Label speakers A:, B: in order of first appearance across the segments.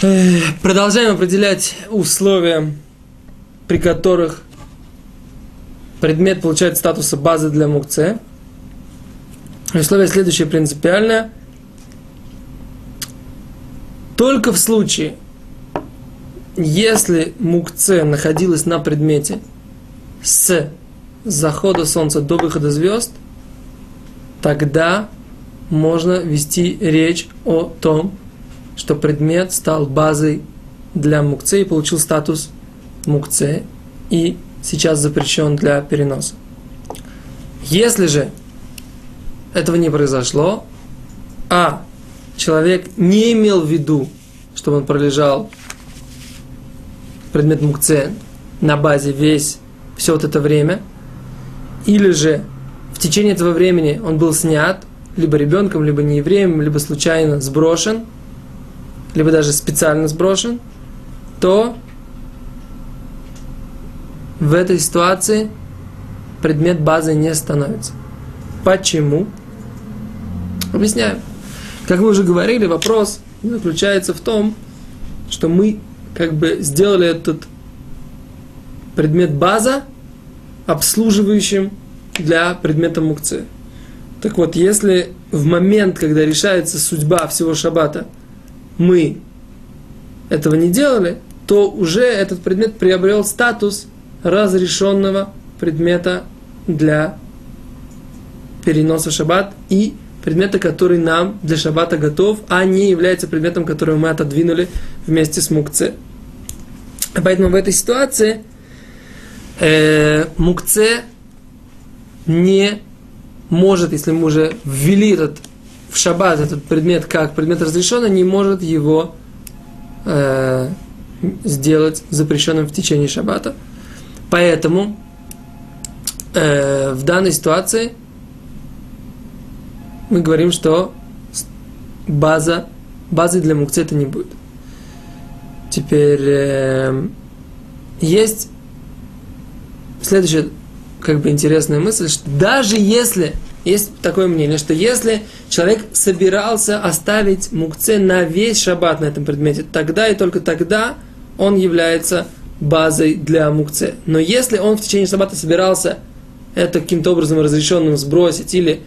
A: Продолжаем определять условия, при которых предмет получает статус базы для мукце. Условие следующее принципиальное. Только в случае, если мукце находилась на предмете с захода солнца до выхода звезд, тогда можно вести речь о том, что предмет стал базой для мукце и получил статус мукце и сейчас запрещен для переноса. Если же этого не произошло, а человек не имел в виду, чтобы он пролежал предмет мукце на базе весь все вот это время, или же в течение этого времени он был снят, либо ребенком, либо не евреем, либо случайно сброшен, либо даже специально сброшен, то в этой ситуации предмет базы не становится. Почему? Объясняю. Как мы уже говорили, вопрос заключается в том, что мы как бы сделали этот предмет база обслуживающим для предмета мукцы. Так вот, если в момент, когда решается судьба всего шаббата, мы этого не делали, то уже этот предмет приобрел статус разрешенного предмета для переноса шаббат и предмета, который нам для шаббата готов, а не является предметом, который мы отодвинули вместе с мукце. Поэтому в этой ситуации э, мукце не может, если мы уже ввели этот в шаббат этот предмет как предмет разрешенный, не может его э, сделать запрещенным в течение шаббата. Поэтому э, в данной ситуации мы говорим, что база, базы для мукцы это не будет. Теперь э, есть следующая как бы интересная мысль, что даже если есть такое мнение, что если человек собирался оставить мукце на весь шаббат на этом предмете, тогда и только тогда он является базой для мукце. Но если он в течение шаббата собирался это каким-то образом разрешенным сбросить, или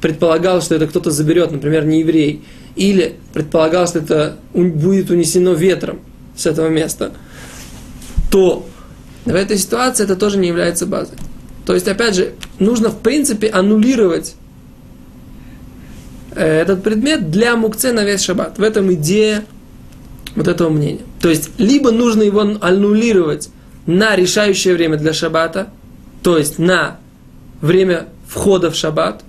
A: предполагал, что это кто-то заберет, например, не еврей, или предполагал, что это будет унесено ветром с этого места, то в этой ситуации это тоже не является базой. То есть, опять же, нужно в принципе аннулировать э, этот предмет для мукце на весь шаббат. В этом идея вот этого мнения. То есть, либо нужно его аннулировать на решающее время для шаббата, то есть на время входа в шаббат,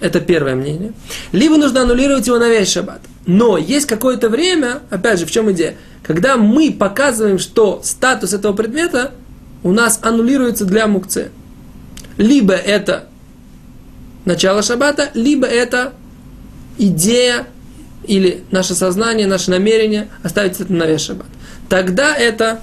A: это первое мнение. Либо нужно аннулировать его на весь шаббат. Но есть какое-то время, опять же, в чем идея? Когда мы показываем, что статус этого предмета у нас аннулируется для мукце. Либо это начало шаббата, либо это идея или наше сознание, наше намерение оставить это на весь шаббат. Тогда это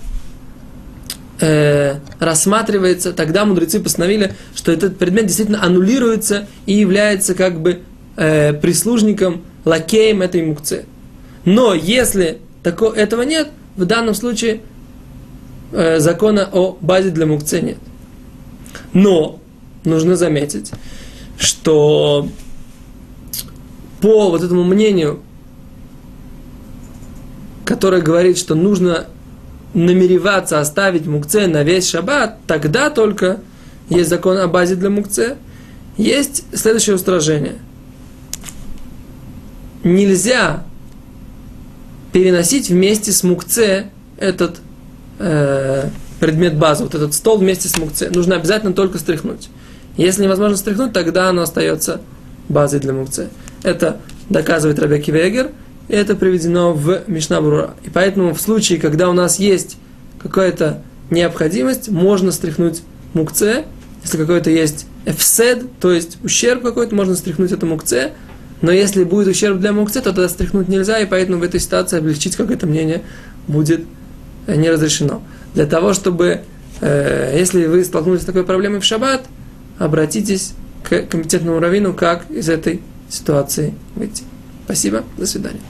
A: э, рассматривается, тогда мудрецы постановили, что этот предмет действительно аннулируется и является как бы э, прислужником, лакеем этой мукцы. Но если тако, этого нет, в данном случае э, закона о базе для мукцы нет. Но нужно заметить, что по вот этому мнению которая говорит, что нужно намереваться оставить мукце на весь шаббат, тогда только есть закон о базе для мукце. Есть следующее устражение. Нельзя переносить вместе с мукце этот э, предмет базы, вот этот стол вместе с мукце. Нужно обязательно только стряхнуть. Если невозможно стряхнуть, тогда оно остается базой для мукце. Это доказывает Рабеки Вегер – и это приведено в Мишнабрура. И поэтому в случае, когда у нас есть какая-то необходимость, можно стряхнуть мукце, если какой-то есть эфсед, то есть ущерб какой-то, можно стряхнуть это мукце, но если будет ущерб для мукце, то тогда стряхнуть нельзя, и поэтому в этой ситуации облегчить какое-то мнение будет э, не разрешено. Для того, чтобы, э, если вы столкнулись с такой проблемой в шаббат, обратитесь к компетентному раввину, как из этой ситуации выйти. Спасибо, до свидания.